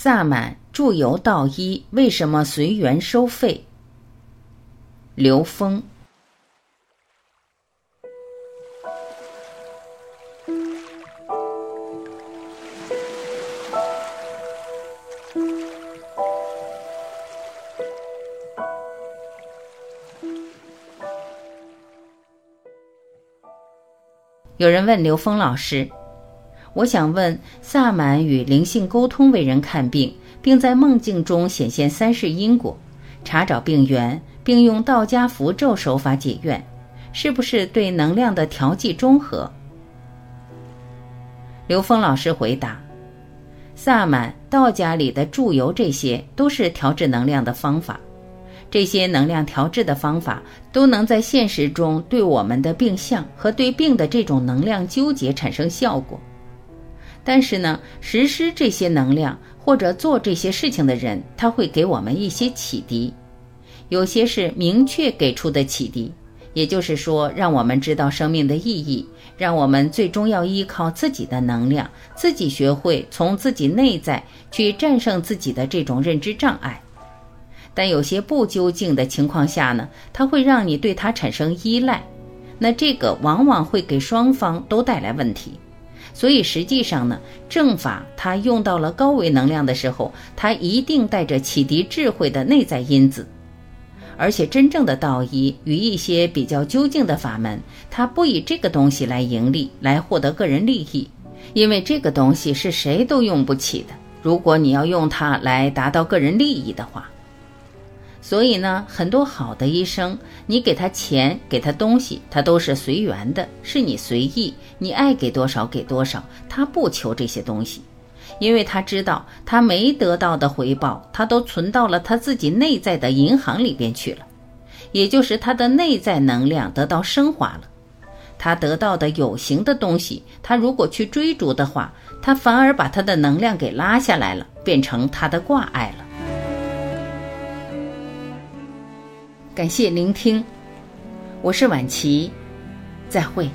萨满祝由道一为什么随缘收费？刘峰。有人问刘峰老师。我想问，萨满与灵性沟通为人看病，并在梦境中显现三世因果，查找病源，并用道家符咒手法解怨，是不是对能量的调剂中和？刘峰老师回答：萨满、道家里的祝由，这些都是调制能量的方法，这些能量调制的方法都能在现实中对我们的病象和对病的这种能量纠结产生效果。但是呢，实施这些能量或者做这些事情的人，他会给我们一些启迪，有些是明确给出的启迪，也就是说，让我们知道生命的意义，让我们最终要依靠自己的能量，自己学会从自己内在去战胜自己的这种认知障碍。但有些不究竟的情况下呢，它会让你对它产生依赖，那这个往往会给双方都带来问题。所以实际上呢，正法它用到了高维能量的时候，它一定带着启迪智慧的内在因子。而且真正的道义与一些比较究竟的法门，它不以这个东西来盈利，来获得个人利益，因为这个东西是谁都用不起的。如果你要用它来达到个人利益的话。所以呢，很多好的医生，你给他钱，给他东西，他都是随缘的，是你随意，你爱给多少给多少，他不求这些东西，因为他知道他没得到的回报，他都存到了他自己内在的银行里边去了，也就是他的内在能量得到升华了，他得到的有形的东西，他如果去追逐的话，他反而把他的能量给拉下来了，变成他的挂碍了。感谢聆听，我是晚琪，再会。